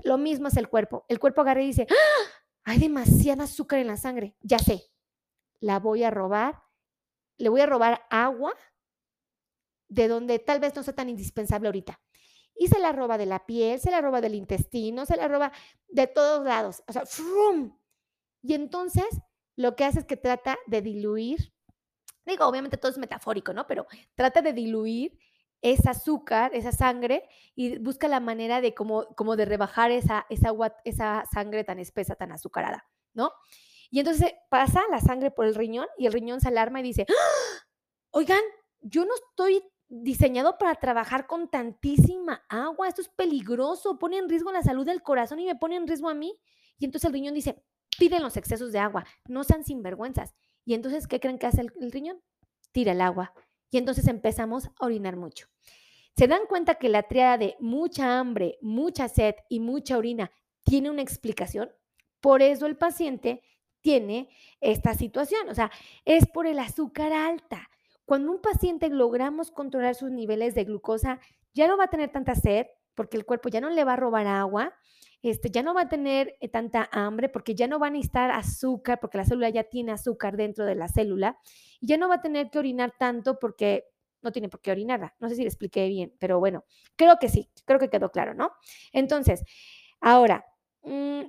Lo mismo es el cuerpo. El cuerpo agarra y dice, ¡Ah! Hay demasiada azúcar en la sangre. Ya sé, la voy a robar, le voy a robar agua de donde tal vez no sea tan indispensable ahorita y se la roba de la piel, se la roba del intestino, se la roba de todos lados. O sea, ¡frum! Y entonces lo que hace es que trata de diluir, digo, obviamente todo es metafórico, ¿no? Pero trata de diluir ese azúcar, esa sangre, y busca la manera de como, como de rebajar esa, esa, esa sangre tan espesa, tan azucarada, ¿no? Y entonces pasa la sangre por el riñón y el riñón se alarma y dice, ¡Ah! oigan, yo no estoy diseñado para trabajar con tantísima agua. Esto es peligroso, pone en riesgo la salud del corazón y me pone en riesgo a mí. Y entonces el riñón dice, piden los excesos de agua, no sean sinvergüenzas. Y entonces, ¿qué creen que hace el, riñón? Tira el agua. Y entonces empezamos a orinar mucho. ¿Se dan cuenta que la triada de mucha hambre, mucha sed y mucha orina tiene una explicación? Por eso el paciente tiene esta situación. O sea, es por el azúcar alta. Cuando un paciente logramos controlar sus niveles de glucosa, ya no va a tener tanta sed porque el cuerpo ya no le va a robar agua, este, ya no va a tener eh, tanta hambre porque ya no va a necesitar azúcar porque la célula ya tiene azúcar dentro de la célula y ya no va a tener que orinar tanto porque no tiene por qué orinarla. No sé si le expliqué bien, pero bueno, creo que sí, creo que quedó claro, ¿no? Entonces, Ahora, mm,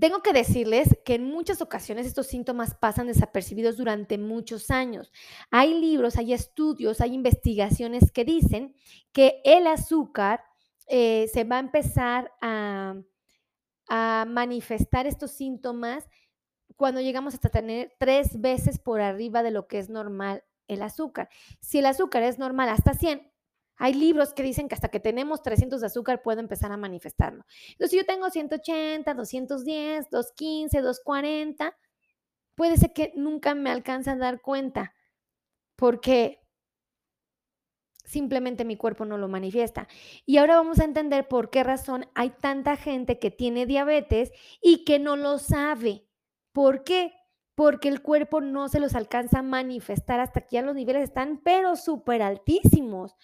tengo que decirles que en muchas ocasiones estos síntomas pasan desapercibidos durante muchos años. Hay libros, hay estudios, hay investigaciones que dicen que el azúcar eh, se va a empezar a, a manifestar estos síntomas cuando llegamos hasta tener tres veces por arriba de lo que es normal el azúcar. Si el azúcar es normal hasta 100, hay libros que dicen que hasta que tenemos 300 de azúcar puede empezar a manifestarlo. Entonces, si yo tengo 180, 210, 215, 240, puede ser que nunca me alcance a dar cuenta porque simplemente mi cuerpo no lo manifiesta. Y ahora vamos a entender por qué razón hay tanta gente que tiene diabetes y que no lo sabe. ¿Por qué? Porque el cuerpo no se los alcanza a manifestar hasta que ya los niveles están pero súper altísimos.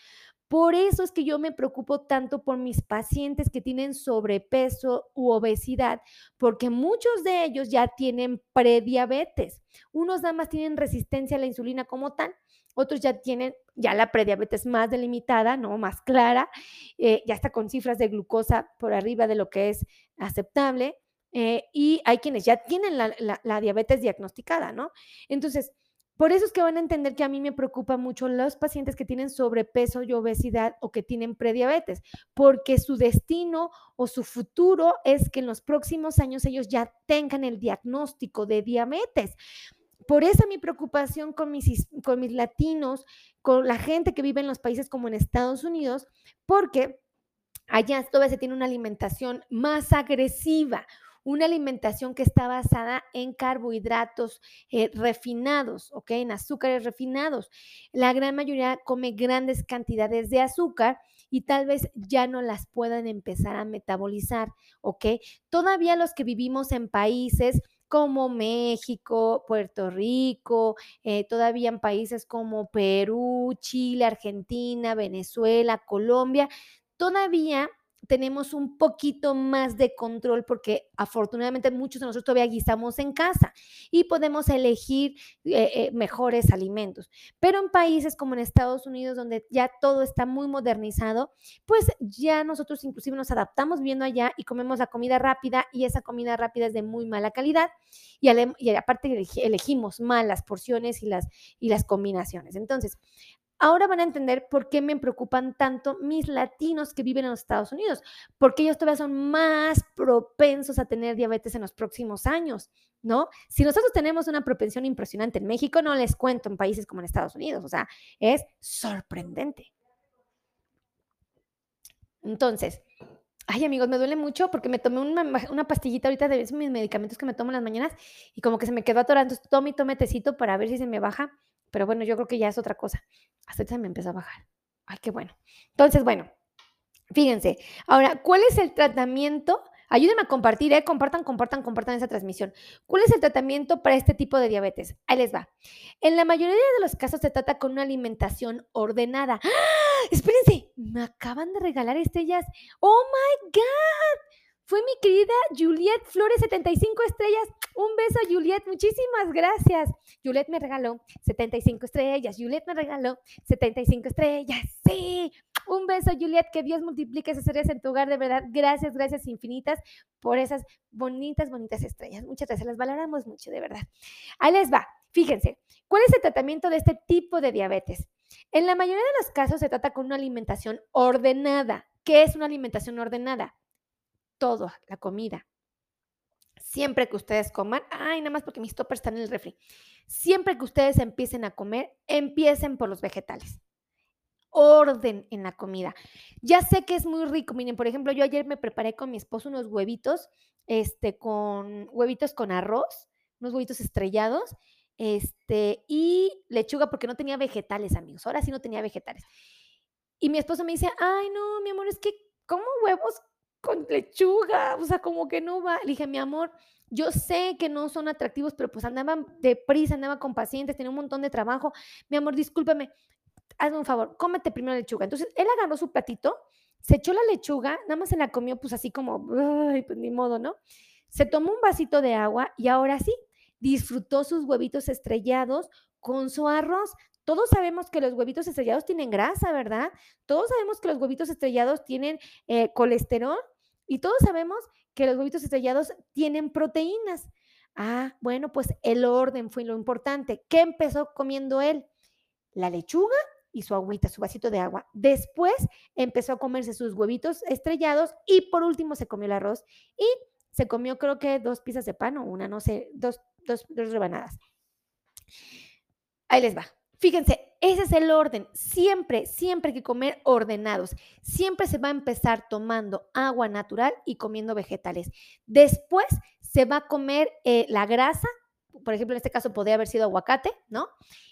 Por eso es que yo me preocupo tanto por mis pacientes que tienen sobrepeso u obesidad, porque muchos de ellos ya tienen prediabetes. Unos nada más tienen resistencia a la insulina como tal, otros ya tienen ya la prediabetes más delimitada, ¿no? Más clara, eh, ya está con cifras de glucosa por arriba de lo que es aceptable. Eh, y hay quienes ya tienen la, la diabetes diagnosticada, ¿no? Entonces, por eso es que van a entender que a mí me preocupa mucho los pacientes que tienen sobrepeso y obesidad o que tienen prediabetes, porque su destino o su futuro es que en los próximos años ellos ya tengan el diagnóstico de diabetes. Por eso mi preocupación con mis, con mis latinos, con la gente que vive en los países como en Estados Unidos, porque allá todavía se tiene una alimentación más agresiva, una alimentación que está basada en carbohidratos eh, refinados, ¿ok? En azúcares refinados. La gran mayoría come grandes cantidades de azúcar y tal vez ya no las puedan empezar a metabolizar, ¿ok? Todavía los que vivimos en países como México, Puerto Rico, eh, todavía en países como Perú, Chile, Argentina, Venezuela, Colombia, todavía tenemos un poquito más de control porque afortunadamente muchos de nosotros todavía guisamos en casa y podemos elegir eh, eh, mejores alimentos. Pero en países como en Estados Unidos, donde ya todo está muy modernizado, pues ya nosotros inclusive nos adaptamos viendo allá y comemos la comida rápida y esa comida rápida es de muy mala calidad y, y aparte elegimos mal las porciones y las, y las combinaciones. Entonces, Ahora van a entender por qué me preocupan tanto mis latinos que viven en los Estados Unidos, porque ellos todavía son más propensos a tener diabetes en los próximos años, ¿no? Si nosotros tenemos una propensión impresionante en México, no les cuento en países como en Estados Unidos, o sea, es sorprendente. Entonces, ay amigos, me duele mucho porque me tomé una, pastillita ahorita de mis medicamentos que me tomo en las mañanas y como que se me quedó atorando, entonces tome y tome tecito para ver si se me baja pero bueno, yo creo que ya es otra cosa. Hasta se me empezó a bajar. Ay, qué bueno. Entonces, bueno, fíjense. Ahora, ¿cuál es el tratamiento? Ayúdenme a compartir, ¿eh? Compartan, compartan, compartan esa transmisión. ¿Cuál es el tratamiento para este tipo de diabetes? Ahí les va. En la mayoría de los casos se trata con una alimentación ordenada. ¡Ah! Espérense, me acaban de regalar estrellas. ¡Oh my God! Fue mi querida Juliet Flores, 75 estrellas. Un beso, Juliet. Muchísimas gracias. Juliet me regaló 75 estrellas. Juliet me regaló 75 estrellas. Sí. Un beso, Juliet. Que Dios multiplique esas estrellas en tu hogar. De verdad, gracias, gracias infinitas por esas bonitas, bonitas estrellas. Muchas gracias. Las valoramos mucho, de verdad. Ahí les va. Fíjense, ¿cuál es el tratamiento de este tipo de diabetes? En la mayoría de los casos se trata con una alimentación ordenada. ¿Qué es una alimentación ordenada? Todo, la comida. Siempre que ustedes coman, ay, nada más porque mis toppers están en el refri. Siempre que ustedes empiecen a comer, empiecen por los vegetales. Orden en la comida. Ya sé que es muy rico. Miren, por ejemplo, yo ayer me preparé con mi esposo unos huevitos, este, con huevitos con arroz, unos huevitos estrellados, este, y lechuga porque no tenía vegetales, amigos. Ahora sí no tenía vegetales. Y mi esposo me dice, ay, no, mi amor, es que como huevos con lechuga, o sea, como que no va. Le dije, mi amor, yo sé que no son atractivos, pero pues andaban deprisa, andaba con pacientes, tenía un montón de trabajo. Mi amor, discúlpame, hazme un favor, cómete primero la lechuga. Entonces, él agarró su platito, se echó la lechuga, nada más se la comió, pues así como, ay, pues ni modo, ¿no? Se tomó un vasito de agua y ahora sí, disfrutó sus huevitos estrellados con su arroz. Todos sabemos que los huevitos estrellados tienen grasa, ¿verdad? Todos sabemos que los huevitos estrellados tienen eh, colesterol Y todos sabemos que los huevitos estrellados tienen proteínas. Ah, bueno, pues el orden fue lo importante. ¿Qué empezó comiendo él? La lechuga y su agüita, su vasito de agua. Después empezó a comerse sus huevitos estrellados y por último se comió el arroz y se comió creo que dos piezas de pan o una, no sé, dos, dos, dos rebanadas. Ahí les va. Fíjense, ese es el orden. Siempre, siempre hay que comer ordenados. Siempre se va a empezar tomando agua natural y comiendo vegetales. Después se va a comer eh, la grasa, por ejemplo, en este caso podría haber sido aguacate, ¿no?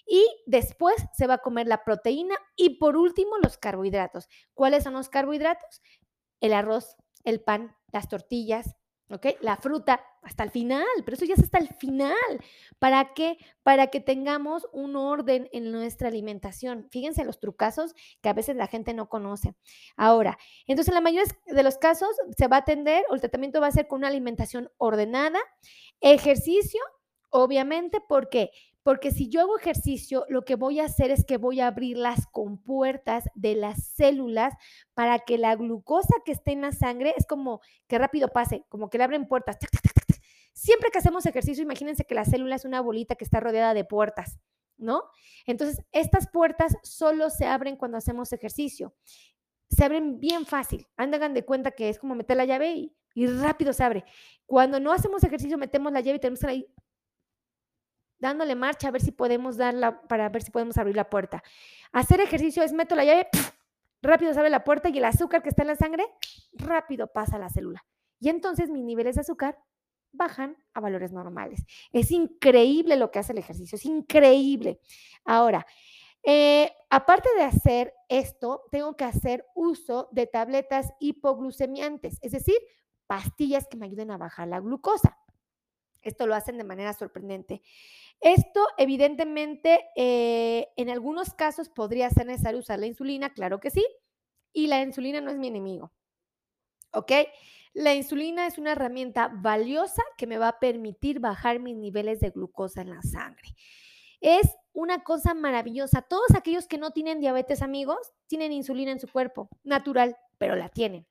Y después se va a comer la proteína y por último los carbohidratos. ¿Cuáles son los carbohidratos? El arroz, el pan, las tortillas, ¿ok? La fruta hasta el final, pero eso ya es hasta el final. ¿Para qué? Para que tengamos un orden en nuestra alimentación. Fíjense los trucazos que a veces la gente no conoce. Ahora, entonces en la mayoría de los casos se va a atender o el tratamiento va a ser con una alimentación ordenada, ejercicio, obviamente, porque porque si yo hago ejercicio, lo que voy a hacer es que voy a abrir las compuertas de las células para que la glucosa que esté en la sangre es como que rápido pase, como que le abren puertas. Siempre que hacemos ejercicio, imagínense que la célula es una bolita que está rodeada de puertas, ¿no? Entonces, estas puertas solo se abren cuando hacemos ejercicio. Se abren bien fácil. Hagan de cuenta que es como meter la llave y, y rápido se abre. Cuando no hacemos ejercicio, metemos la llave y tenemos que dándole marcha a ver si podemos darla, para ver si podemos abrir la puerta. Hacer ejercicio es meto la llave, rápido se abre la puerta y el azúcar que está en la sangre, rápido pasa a la célula. Y entonces mis niveles de azúcar bajan a valores normales. Es increíble lo que hace el ejercicio, es increíble. Ahora, eh, aparte de hacer esto, tengo que hacer uso de tabletas hipoglucemiantes, es decir, pastillas que me ayuden a bajar la glucosa. Esto lo hacen de manera sorprendente. Esto, evidentemente, eh, en algunos casos podría ser necesario usar la insulina, claro que sí, y la insulina no es mi enemigo. ¿Ok? La insulina es una herramienta valiosa que me va a permitir bajar mis niveles de glucosa en la sangre. Es una cosa maravillosa. Todos aquellos que no tienen diabetes, amigos, tienen insulina en su cuerpo, natural, pero la tienen.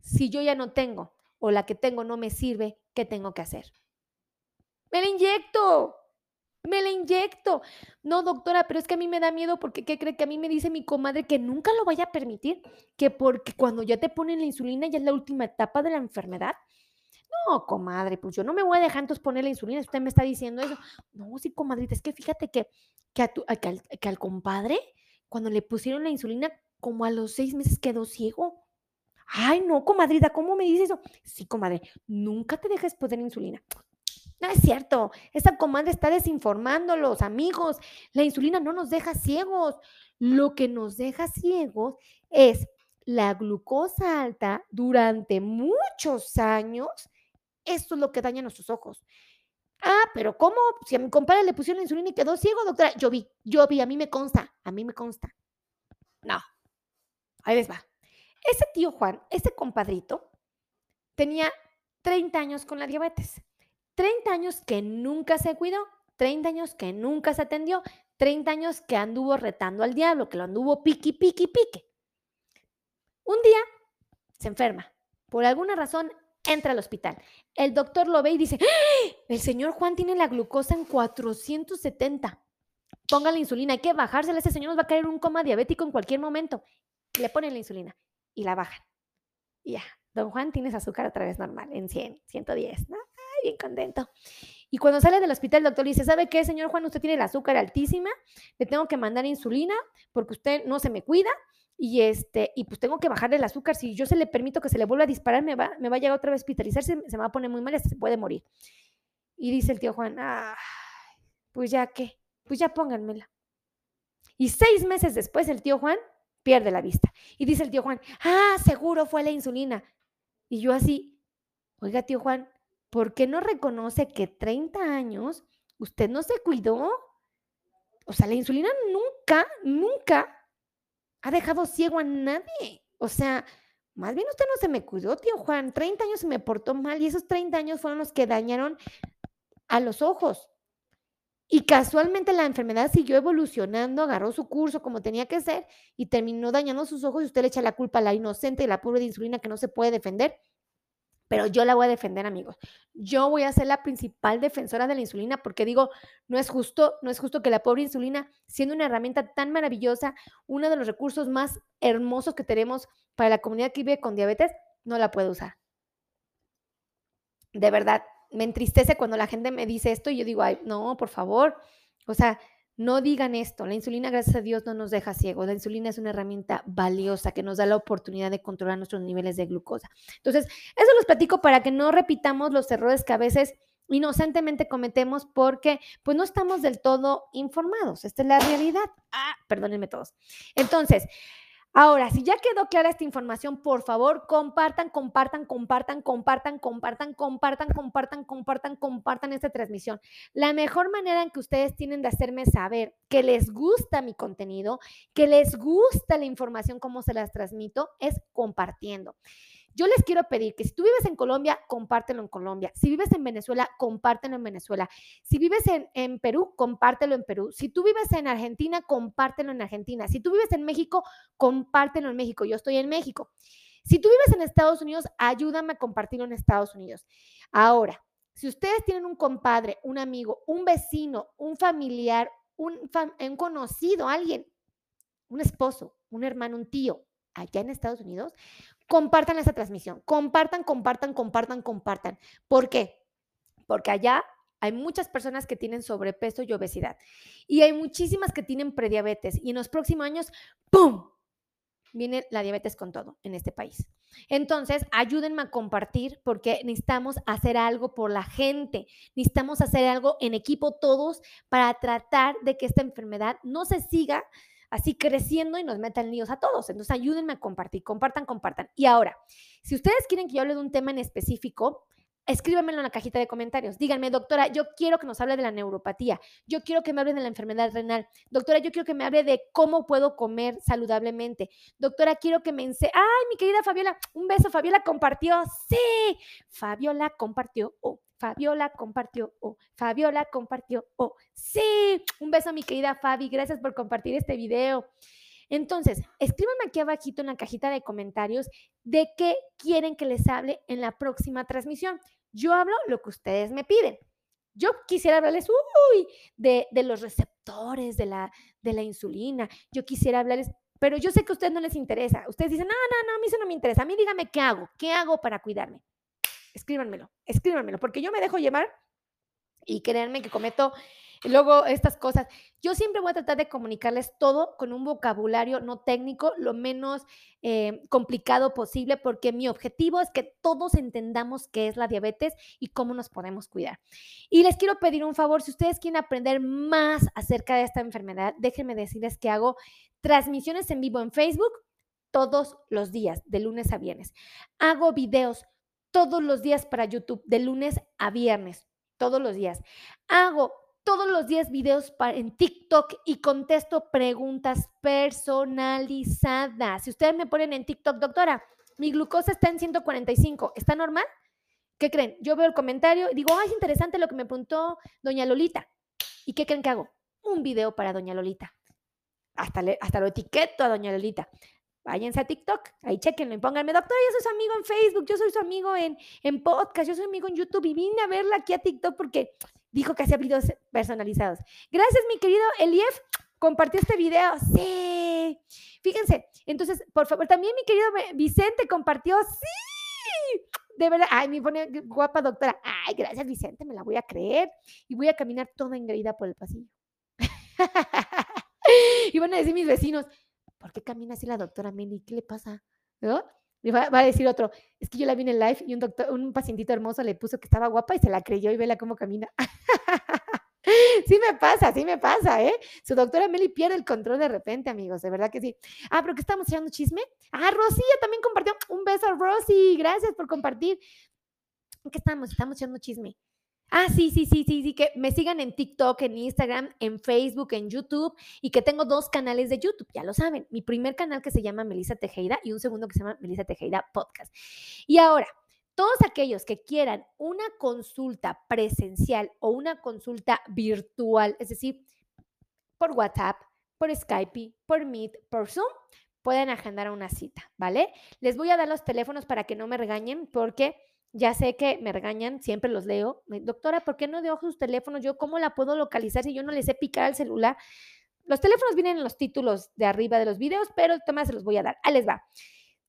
Si yo ya no tengo o la que tengo no me sirve, ¿qué tengo que hacer? Me la inyecto me la inyecto. No, doctora, pero es que a mí me da miedo porque, ¿qué cree que a mí me dice mi comadre que nunca lo vaya a permitir? Que porque cuando ya te ponen la insulina ya es la última etapa de la enfermedad. No, comadre, pues yo no me voy a dejar entonces poner la insulina. Usted me está diciendo eso. No, sí, comadrita, es que fíjate que, que, al, que al compadre, cuando le pusieron la insulina, como a los seis meses quedó ciego. Ay, no, comadrita, ¿cómo me dices eso? Sí, comadre, nunca te dejes poner insulina. No es cierto, esa comadre está desinformando los amigos. La insulina no nos deja ciegos. Lo que nos deja ciegos es la glucosa alta durante muchos años. Esto es lo que daña nuestros ojos. Ah, pero ¿cómo? Si a mi compadre le pusieron la insulina y quedó ciego, doctora. Yo vi, yo vi, a mí me consta, a mí me consta. No, ahí les va. Ese tío Juan, ese compadrito, tenía 30 años con la diabetes. 30 años que nunca se cuidó, 30 años que nunca se atendió, 30 años que anduvo retando al diablo, que lo anduvo piqui, piqui, pique. Un día se enferma. Por alguna razón entra al hospital. El doctor lo ve y dice, ¡Ah! el señor Juan tiene la glucosa en 470. Ponga la insulina, hay que bajársela. Ese señor nos va a caer un coma diabético en cualquier momento. Le ponen la insulina y la bajan. Y ya, don Juan tienes azúcar otra vez normal, en 100, 110, ¿no? Bien contento. Y cuando sale del hospital, el doctor le dice, ¿sabe qué, señor Juan? Usted tiene el azúcar altísima, le tengo que mandar insulina porque usted no se me cuida y, este, y pues tengo que bajarle el azúcar. Si yo se le permito que se le vuelva a disparar, me va, me va a llegar otra vez a hospitalizarse, se me va a poner muy mal se puede morir. Y dice el tío Juan, pues ya qué, pues ya pónganmela. Y seis meses después, el tío Juan pierde la vista. Y dice el tío Juan, ah, seguro fue la insulina. Y yo así, oiga, tío Juan, ¿por qué no reconoce que 30 años usted no se cuidó? O sea, la insulina nunca, nunca ha dejado ciego a nadie. O sea, más bien usted no se me cuidó, tío Juan. 30 años se me portó mal y esos 30 años fueron los que dañaron a los ojos. Y casualmente la enfermedad siguió evolucionando, agarró su curso como tenía que ser y terminó dañando sus ojos y usted le echa la culpa a la inocente y la pobre de insulina que no se puede defender. Pero yo la voy a defender, amigos. Yo voy a ser la principal defensora de la insulina porque digo, no es justo, no es justo que la pobre insulina, siendo una herramienta tan maravillosa, uno de los recursos más hermosos que tenemos para la comunidad que vive con diabetes, no la pueda usar. De verdad, me entristece cuando la gente me dice esto y yo digo, ay, no, por favor. O sea, no digan esto, la insulina, gracias a Dios, no nos deja ciegos. La insulina es una herramienta valiosa que nos da la oportunidad de controlar nuestros niveles de glucosa. Entonces, eso los platico para que no repitamos los errores que a veces inocentemente cometemos porque pues no estamos del todo informados. Esta es la realidad. Ah, perdónenme todos. Entonces, Ahora, si ya quedó clara esta información, por favor, compartan, compartan, compartan, compartan, compartan, compartan, compartan, compartan, compartan esta transmisión. La mejor manera en que ustedes tienen de hacerme saber que les gusta mi contenido, que les gusta la información, cómo se las transmito, es compartiendo. Yo les quiero pedir que si tú vives en Colombia, compártelo en Colombia. Si vives en Venezuela, compártelo en Venezuela. Si vives en, Perú, compártelo en Perú. Si tú vives en Argentina, compártelo en Argentina. Si tú vives en México, compártelo en México. Yo estoy en México. Si tú vives en Estados Unidos, ayúdame a compartirlo en Estados Unidos. Ahora, si ustedes tienen un compadre, un amigo, un vecino, un familiar, un, un conocido, alguien, un esposo, un hermano, un tío, allá en Estados Unidos, compartan esa transmisión. Compartan, compartan, compartan, compartan. ¿Por qué? Porque allá hay muchas personas que tienen sobrepeso y obesidad. Y hay muchísimas que tienen prediabetes. Y en los próximos años, ¡pum! Viene la diabetes con todo en este país. Entonces, ayúdenme a compartir porque necesitamos hacer algo por la gente. Necesitamos hacer algo en equipo todos para tratar de que esta enfermedad no se siga así creciendo y nos metan líos a todos. Entonces ayúdenme a compartir, compartan, compartan. Y ahora, si ustedes quieren que yo hable de un tema en específico, escríbanmelo en la cajita de comentarios. Díganme, doctora, yo quiero que nos hable de la neuropatía. Yo quiero que me hable de la enfermedad renal. Doctora, yo quiero que me hable de cómo puedo comer saludablemente. Doctora, quiero que me enseñe. Ay, mi querida Fabiola, un beso. Fabiola compartió. Sí, Fabiola compartió. Oh, Fabiola compartió, o Fabiola compartió, o sí, un beso mi querida Fabi, gracias por compartir este video. Entonces, escríbanme aquí abajito en la cajita de comentarios de qué quieren que les hable en la próxima transmisión. Yo hablo lo que ustedes me piden. Yo quisiera hablarles, uy, de, los receptores de la, de la insulina. Yo quisiera hablarles, pero yo sé que a ustedes no les interesa. Ustedes dicen, no, no, no, a mí eso no me interesa. A mí dígame qué hago, qué hago para cuidarme escríbanmelo, escríbanmelo, porque yo me dejo llevar y créanme que cometo luego estas cosas. Yo siempre voy a tratar de comunicarles todo con un vocabulario no técnico, lo menos eh, complicado posible, porque mi objetivo es que todos entendamos qué es la diabetes y cómo nos podemos cuidar. Y les quiero pedir un favor, si ustedes quieren aprender más acerca de esta enfermedad, déjenme decirles que hago transmisiones en vivo en Facebook todos los días, de lunes a viernes. Hago videos todos los días para YouTube, de lunes a viernes, todos los días. Hago todos los días videos en TikTok y contesto preguntas personalizadas. Si ustedes me ponen en TikTok, doctora, mi glucosa está en 145, ¿está normal? ¿Qué creen? Yo veo el comentario y digo, ay, es interesante lo que me preguntó doña Lolita. ¿Y qué creen que hago? Un video para doña Lolita. Hasta, hasta lo etiqueto a doña Lolita váyanse a TikTok, ahí chequenlo y pónganme, doctora, yo soy su amigo en Facebook, yo soy su amigo en, en podcast, yo soy amigo en YouTube y vine a verla aquí a TikTok porque dijo que hacía videos personalizados. Gracias, mi querido Elief, compartió este video. Sí, fíjense, entonces, por favor, también mi querido Vicente compartió, sí, de verdad, ay, me pone guapa doctora, ay, gracias Vicente, me la voy a creer y voy a caminar toda engreída por el pasillo. (laughs) y van a decir mis vecinos, ¿por qué camina así la doctora Meli? ¿Qué le pasa? ¿No? Va, a decir otro, es que yo la vi en el live y un doctor, un pacientito hermoso le puso que estaba guapa y se la creyó y vela cómo camina. (laughs) sí me pasa, sí me pasa, ¿eh? Su doctora Meli pierde el control de repente, amigos, de verdad que sí. Ah, pero ¿qué estamos echando chisme? Ah, Rosilla también compartió. Un beso a Rosy, gracias por compartir. ¿Qué estamos? Estamos echando chisme. Ah, sí, sí, sí, sí, sí, que me sigan en TikTok, en Instagram, en Facebook, en YouTube y que tengo dos canales de YouTube, ya lo saben. Mi primer canal que se llama Melissa Tejeda y un segundo que se llama Melissa Tejeda Podcast. Y ahora, todos aquellos que quieran una consulta presencial o una consulta virtual, es decir, por WhatsApp, por Skype, por Meet, por Zoom, pueden agendar una cita, ¿vale? Les voy a dar los teléfonos para que no me regañen porque Ya sé que me regañan, siempre los leo. Doctora, ¿por qué no dejo sus teléfonos? Yo, ¿cómo la puedo localizar si yo no le sé picar al celular? Los teléfonos vienen en los títulos de arriba de los videos, pero el tema se los voy a dar. Ahí les va.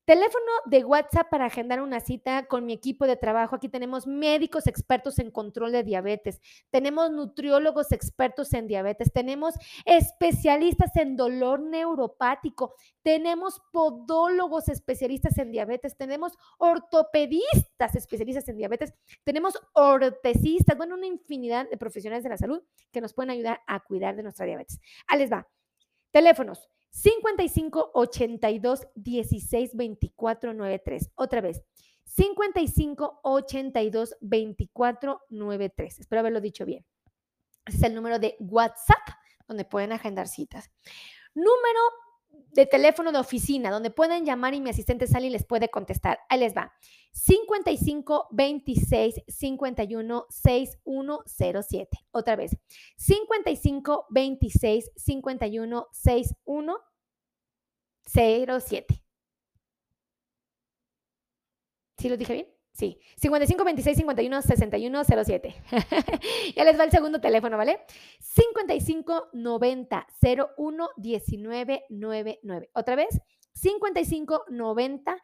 Teléfono de WhatsApp para agendar una cita con mi equipo de trabajo. Aquí tenemos médicos expertos en control de diabetes, tenemos nutriólogos expertos en diabetes, tenemos especialistas en dolor neuropático, tenemos podólogos especialistas en diabetes, tenemos ortopedistas especialistas en diabetes, tenemos ortesistas, bueno, una infinidad de profesionales de la salud que nos pueden ayudar a cuidar de nuestra diabetes. Ahí les va. Teléfonos 55 82 16 24 93. Otra vez. 55 82 24 93. Espero haberlo dicho bien. Ese es el número de WhatsApp donde pueden agendar citas. Número de teléfono de oficina donde pueden llamar y mi asistente sale y les puede contestar. Ahí les va. 55 26 51 6107. Otra vez. 55 26 51 61 07. ¿Sí lo dije bien? Sí, 55 26 51 61 07. ya les va el segundo teléfono, ¿vale? 55 90 01 19 99. Otra vez, 55 90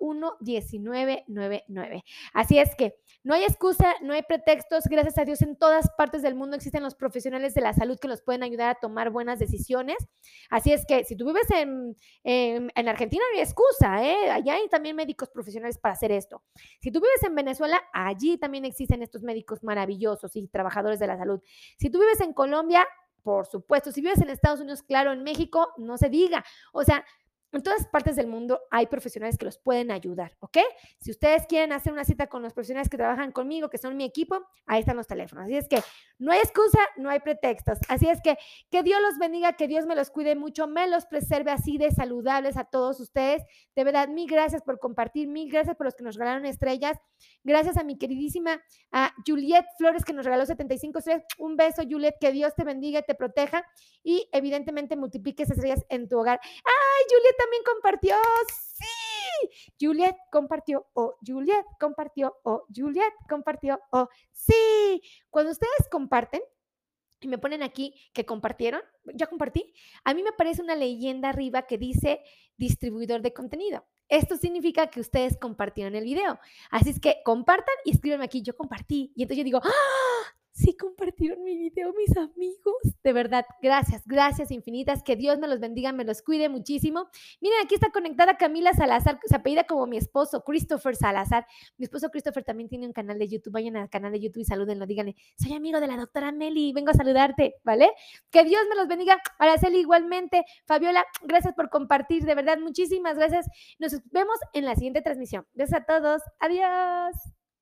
01 19 99. Así es que no hay excusa, no hay pretextos. Gracias a Dios, en todas partes del mundo existen los profesionales de la salud que nos pueden ayudar a tomar buenas decisiones. Así es que si tú vives en, en, en Argentina, no hay excusa, ¿eh? Allá hay también médicos profesionales para hacer esto. Si tú vives en Venezuela, allí también existen estos médicos maravillosos y trabajadores de la salud. Si tú vives en Colombia, por supuesto, si vives en Estados Unidos, claro, en México, no se diga. O sea, en todas partes del mundo hay profesionales que los pueden ayudar, ¿ok? Si ustedes quieren hacer una cita con los profesionales que trabajan conmigo, que son mi equipo, ahí están los teléfonos. Así es que no hay excusa, no hay pretextos. Así es que que Dios los bendiga, que Dios me los cuide mucho, me los preserve así de saludables a todos ustedes. De verdad, mil gracias por compartir, mil gracias por los que nos regalaron estrellas. Gracias a mi queridísima a Juliet Flores que nos regaló 75 estrellas. Un beso, Juliet, que Dios te bendiga y te proteja y evidentemente multiplique esas estrellas en tu hogar. ¡Ay, Juliet! También compartió. Sí. Juliet compartió. O Juliet compartió. O Juliet compartió. O sí. Cuando ustedes comparten, y me ponen aquí que compartieron, ya compartí, a mí me aparece una leyenda arriba que dice distribuidor de contenido. Esto significa que ustedes compartieron el video. Así es que compartan y escríbanme aquí, yo compartí. Y entonces yo digo, ¡ah! Sí compartieron mi video mis amigos. De verdad, gracias, gracias infinitas. Que Dios me los bendiga, me los cuide muchísimo. Miren, aquí está conectada Camila Salazar, se apellida como mi esposo, Christopher Salazar. Mi esposo Christopher también tiene un canal de YouTube. Vayan al canal de YouTube y salúdenlo, díganle, soy amigo de la doctora Meli, vengo a saludarte, ¿vale? Que Dios me los bendiga. Araceli igualmente. Fabiola, gracias por compartir, de verdad, muchísimas gracias. Nos vemos en la siguiente transmisión. Besos a todos. Adiós.